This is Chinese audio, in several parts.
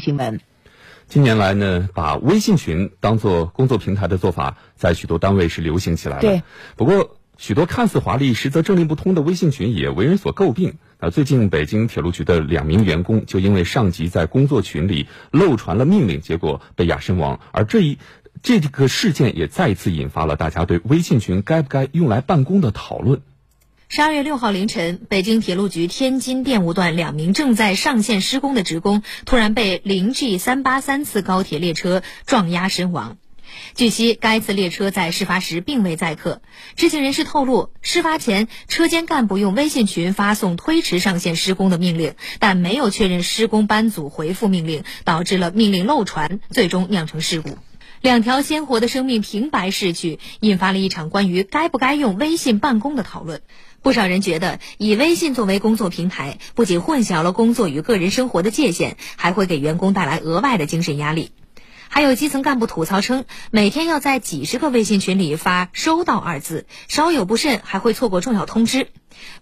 新闻。近年来呢，把微信群当做工作平台的做法，在许多单位是流行起来了。对。不过，许多看似华丽，实则政令不通的微信群也为人所诟病。啊，最近北京铁路局的两名员工就因为上级在工作群里漏传了命令，结果被压身亡。而这一这个事件也再一次引发了大家对微信群该不该用来办公的讨论。十二月六号凌晨，北京铁路局天津电务段两名正在上线施工的职工突然被零 G 三八三次高铁列车撞压身亡。据悉，该次列车在事发时并未载客。知情人士透露，事发前车间干部用微信群发送推迟上线施工的命令，但没有确认施工班组回复命令，导致了命令漏传，最终酿成事故。两条鲜活的生命平白逝去，引发了一场关于该不该用微信办公的讨论。不少人觉得，以微信作为工作平台，不仅混淆了工作与个人生活的界限，还会给员工带来额外的精神压力。还有基层干部吐槽称，每天要在几十个微信群里发“收到”二字，稍有不慎还会错过重要通知。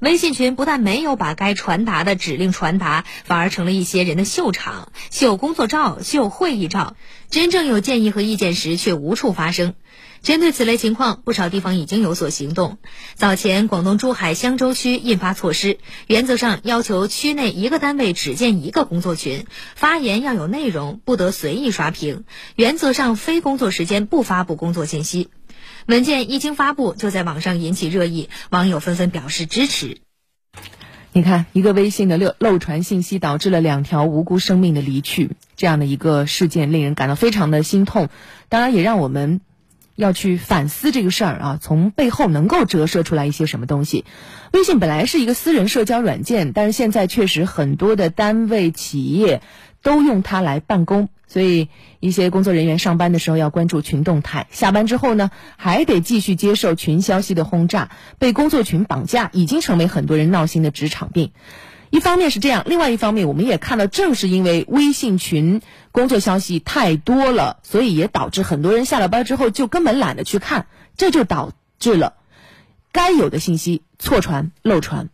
微信群不但没有把该传达的指令传达，反而成了一些人的秀场，秀工作照、秀会议照，真正有建议和意见时却无处发声。针对此类情况，不少地方已经有所行动。早前，广东珠海香洲区印发措施，原则上要求区内一个单位只建一个工作群，发言要有内容，不得随意刷屏。原则上，非工作时间不发布工作信息。文件一经发布，就在网上引起热议，网友纷纷表示支持。你看，一个微信的漏漏传信息，导致了两条无辜生命的离去，这样的一个事件，令人感到非常的心痛。当然，也让我们。要去反思这个事儿啊，从背后能够折射出来一些什么东西。微信本来是一个私人社交软件，但是现在确实很多的单位企业都用它来办公，所以一些工作人员上班的时候要关注群动态，下班之后呢还得继续接受群消息的轰炸，被工作群绑架已经成为很多人闹心的职场病。一方面是这样，另外一方面我们也看到，正是因为微信群工作消息太多了，所以也导致很多人下了班之后就根本懒得去看，这就导致了该有的信息错传漏传。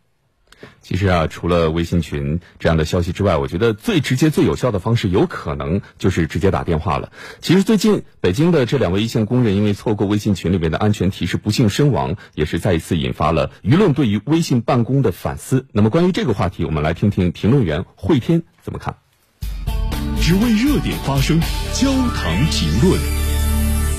其实啊，除了微信群这样的消息之外，我觉得最直接、最有效的方式，有可能就是直接打电话了。其实最近北京的这两位一线工人因为错过微信群里面的安全提示，不幸身亡，也是再一次引发了舆论对于微信办公的反思。那么关于这个话题，我们来听听评论员慧天怎么看。只为热点发声，焦糖评论。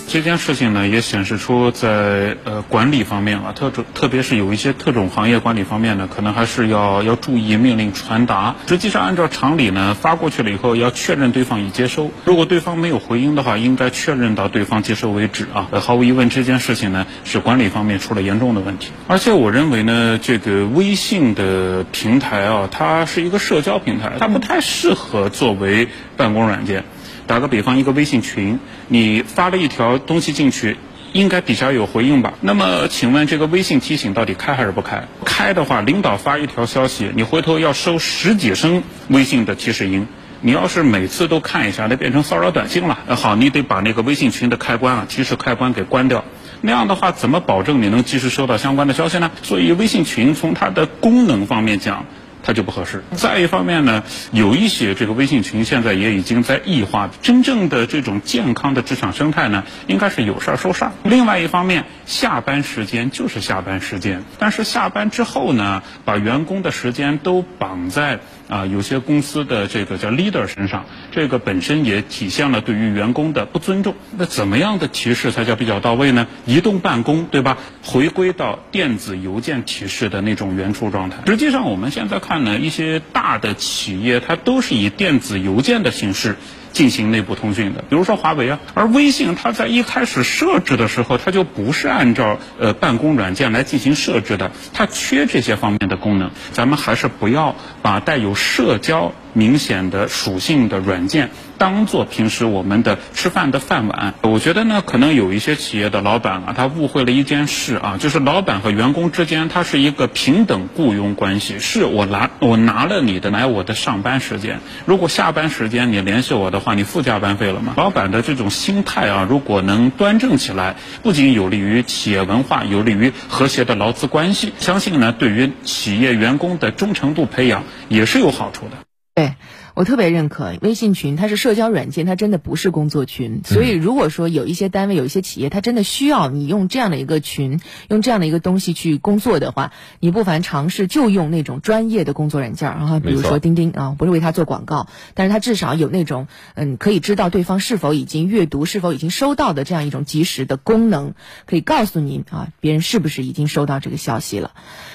这件事情呢，也显示出在呃管理方面啊，特种特别是有一些特种行业管理方面呢，可能还是要要注意命令传达。实际上，按照常理呢，发过去了以后要确认对方已接收，如果对方没有回应的话，应该确认到对方接收为止啊。毫无疑问，这件事情呢是管理方面出了严重的问题。而且我认为呢，这个微信的平台啊，它是一个社交平台，它不太适合作为办公软件。打个比方，一个微信群，你发了一条东西进去，应该底下有回应吧？那么，请问这个微信提醒到底开还是不开？开的话，领导发一条消息，你回头要收十几声微信的提示音，你要是每次都看一下，那变成骚扰短信了。好，你得把那个微信群的开关啊，提示开关给关掉。那样的话，怎么保证你能及时收到相关的消息呢？所以，微信群从它的功能方面讲。它就不合适。再一方面呢，有一些这个微信群现在也已经在异化。真正的这种健康的职场生态呢，应该是有事儿说事儿。另外一方面，下班时间就是下班时间，但是下班之后呢，把员工的时间都绑在啊有些公司的这个叫 leader 身上，这个本身也体现了对于员工的不尊重。那怎么样的提示才叫比较到位呢？移动办公，对吧？回归到电子邮件提示的那种原初状态。实际上，我们现在看。呢，一些大的企业，它都是以电子邮件的形式进行内部通讯的，比如说华为啊。而微信它在一开始设置的时候，它就不是按照呃办公软件来进行设置的，它缺这些方面的功能。咱们还是不要把带有社交。明显的属性的软件当做平时我们的吃饭的饭碗，我觉得呢，可能有一些企业的老板啊，他误会了一件事啊，就是老板和员工之间，他是一个平等雇佣关系，是我拿我拿了你的来我的上班时间，如果下班时间你联系我的话，你付加班费了吗？老板的这种心态啊，如果能端正起来，不仅有利于企业文化，有利于和谐的劳资关系，相信呢，对于企业员工的忠诚度培养也是有好处的。对。我特别认可微信群，它是社交软件，它真的不是工作群。所以，如果说有一些单位、有一些企业，它真的需要你用这样的一个群，用这样的一个东西去工作的话，你不妨尝试就用那种专业的工作软件啊，比如说钉钉啊，不是为它做广告，但是它至少有那种嗯，可以知道对方是否已经阅读、是否已经收到的这样一种及时的功能，可以告诉您啊，别人是不是已经收到这个消息了。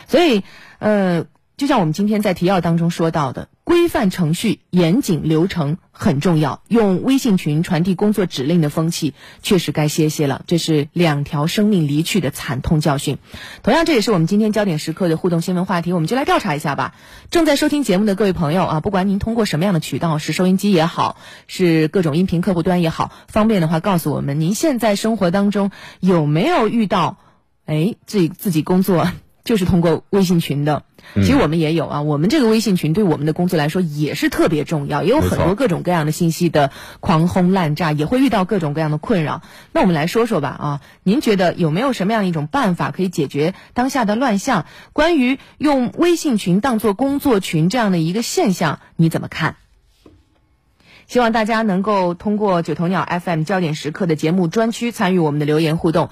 所以，呃。就像我们今天在提要当中说到的，规范程序、严谨流程很重要。用微信群传递工作指令的风气，确实该歇歇了。这是两条生命离去的惨痛教训。同样，这也是我们今天焦点时刻的互动新闻话题。我们就来调查一下吧。正在收听节目的各位朋友啊，不管您通过什么样的渠道，是收音机也好，是各种音频客户端也好，方便的话告诉我们，您现在生活当中有没有遇到，哎，自自己工作就是通过微信群的？其实我们也有啊，我们这个微信群对我们的工作来说也是特别重要，也有很多各种各样的信息的狂轰滥炸，也会遇到各种各样的困扰。那我们来说说吧啊，您觉得有没有什么样一种办法可以解决当下的乱象？关于用微信群当做工作群这样的一个现象，你怎么看？希望大家能够通过九头鸟 FM 焦点时刻的节目专区参与我们的留言互动。